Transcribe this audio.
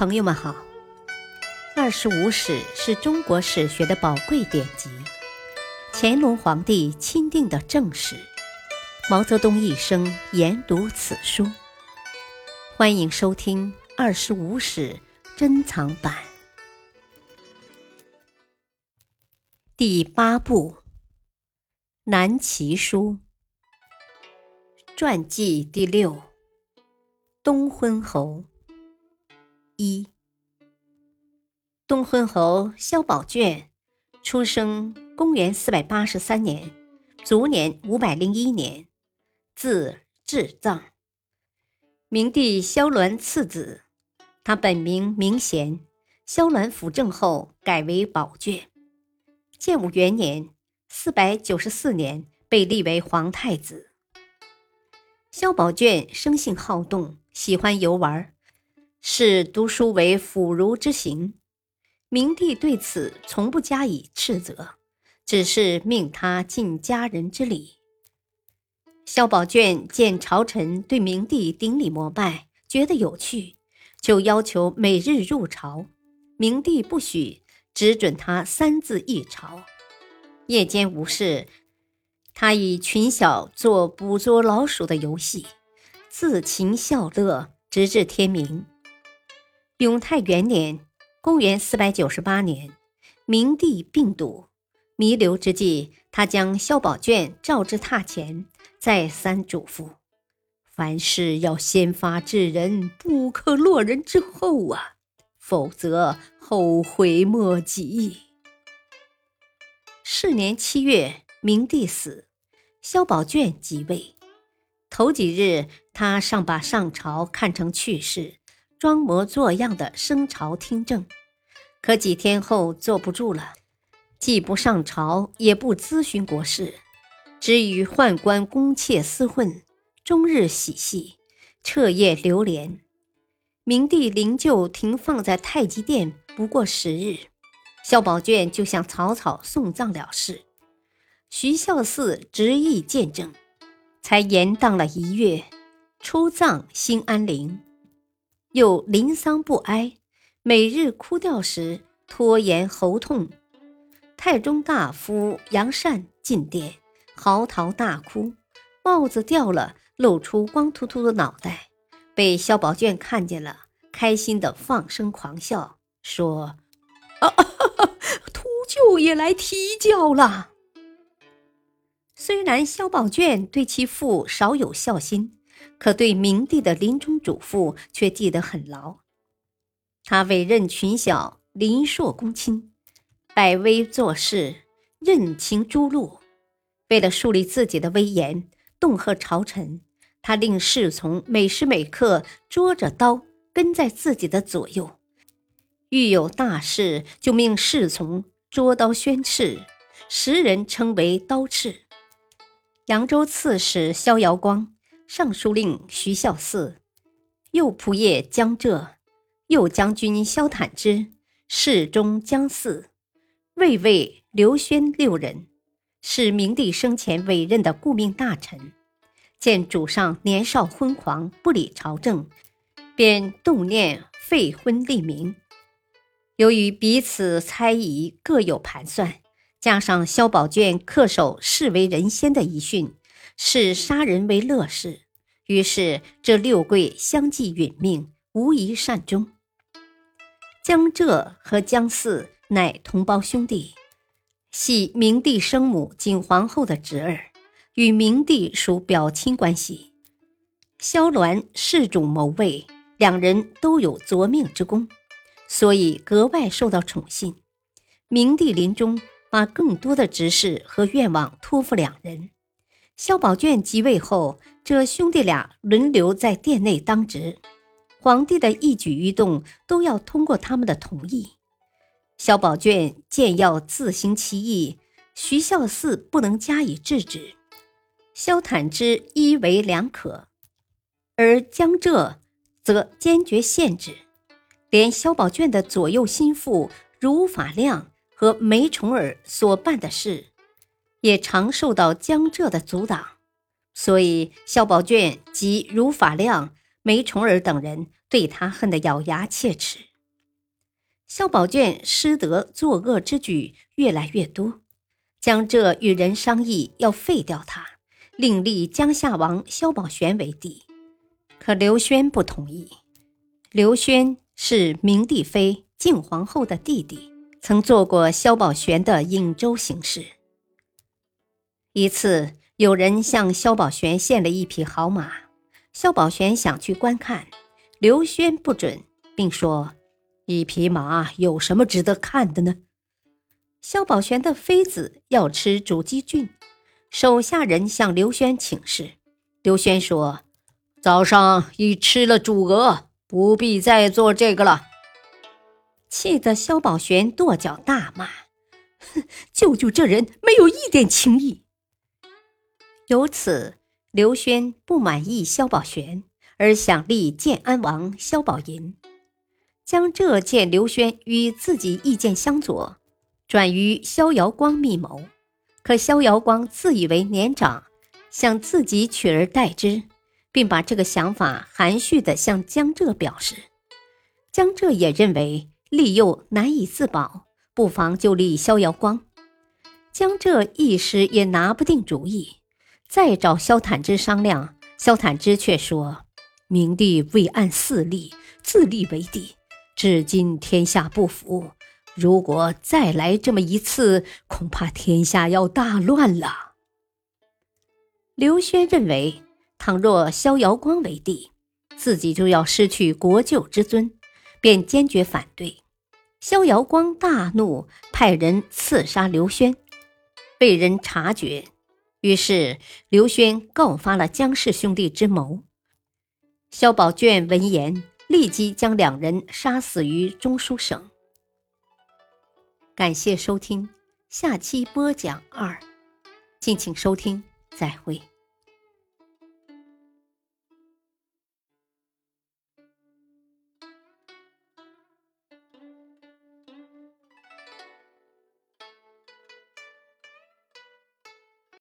朋友们好，《二十五史》是中国史学的宝贵典籍，乾隆皇帝钦定的正史，毛泽东一生研读此书。欢迎收听《二十五史》珍藏版。第八部《南齐书》传记第六：东昏侯。一东昏侯萧宝卷，出生公元四百八十三年，卒年五百零一年，字智藏，明帝萧鸾次子。他本名明贤，萧鸾辅政后改为宝卷。建武元年（四百九十四年）被立为皇太子。萧宝卷生性好动，喜欢游玩。视读书为腐儒之行，明帝对此从不加以斥责，只是命他尽家人之礼。萧宝卷见朝臣对明帝顶礼膜拜，觉得有趣，就要求每日入朝。明帝不许，只准他三字一朝。夜间无事，他以群小做捕捉老鼠的游戏，自勤笑乐，直至天明。永泰元年（公元498年），明帝病笃，弥留之际，他将萧宝卷召至榻前，再三嘱咐：“凡事要先发制人，不可落人之后啊，否则后悔莫及。”是年七月，明帝死，萧宝卷即位。头几日，他尚把上朝看成趣事。装模作样的升朝听政，可几天后坐不住了，既不上朝，也不咨询国事，只与宦官宫妾厮混，终日嬉戏，彻夜流连。明帝灵柩停放在太极殿不过十日，萧宝卷就向草草送葬了事。徐孝嗣执意见证，才延宕了一月，出葬兴安陵。又临丧不哀，每日哭吊时拖延喉痛。太中大夫杨善进殿，嚎啕大哭，帽子掉了，露出光秃秃的脑袋。被萧宝卷看见了，开心的放声狂笑，说：“啊 哈哈，秃鹫也来啼叫了。”虽然萧宝卷对其父少有孝心。可对明帝的临终嘱咐却记得很牢。他委任群小临朔公卿，百威做事，任情诸路。为了树立自己的威严，恫吓朝臣，他令侍从每时每刻捉着刀跟在自己的左右。遇有大事，就命侍从捉刀宣斥，时人称为刀笞。扬州刺史萧遥光。尚书令徐孝嗣、右仆射江浙、右将军萧坦之、侍中江嗣、卫尉刘轩六人，是明帝生前委任的顾命大臣。见主上年少昏狂，不理朝政，便动念废昏立明。由于彼此猜疑，各有盘算，加上萧宝卷恪守士为人先的遗训。视杀人为乐事，于是这六贵相继殒命，无一善终。江浙和江四乃同胞兄弟，系明帝生母景皇后的侄儿，与明帝属表亲关系。萧鸾弑主谋位，两人都有夺命之功，所以格外受到宠信。明帝临终，把更多的执事和愿望托付两人。萧宝卷即位后，这兄弟俩轮流在殿内当值，皇帝的一举一动都要通过他们的同意。萧宝卷见要自行其意，徐孝嗣不能加以制止，萧坦之一为两可，而江浙则坚决限制。连萧宝卷的左右心腹如法亮和梅重耳所办的事。也常受到江浙的阻挡，所以萧宝卷及如法亮、梅崇尔等人对他恨得咬牙切齿。萧宝卷失德作恶之举越来越多，江浙与人商议要废掉他，另立江夏王萧宝玄为帝。可刘轩不同意。刘轩是明帝妃敬皇后的弟弟，曾做过萧宝玄的颍州行事。一次，有人向萧宝玄献了一匹好马，萧宝玄想去观看，刘轩不准，并说。一匹马有什么值得看的呢？萧宝玄的妃子要吃煮鸡菌，手下人向刘轩请示。刘轩说：“早上已吃了煮鹅，不必再做这个了。”气得萧宝玄跺脚大骂：“哼，舅舅这人没有一点情义。”由此，刘轩不满意萧宝玄，而想立建安王萧宝寅。江浙见刘轩与自己意见相左，转于萧遥光密谋。可萧遥光自以为年长，想自己取而代之，并把这个想法含蓄地向江浙表示。江浙也认为利诱难以自保，不妨就立萧遥光。江浙一时也拿不定主意，再找萧坦之商量，萧坦之却说：“明帝未按四立，自立为帝。”至今天下不服，如果再来这么一次，恐怕天下要大乱了。刘轩认为，倘若萧遥光为帝，自己就要失去国舅之尊，便坚决反对。萧遥光大怒，派人刺杀刘轩，被人察觉，于是刘轩告发了江氏兄弟之谋。萧宝卷闻言。立即将两人杀死于中书省。感谢收听，下期播讲二，敬请收听，再会。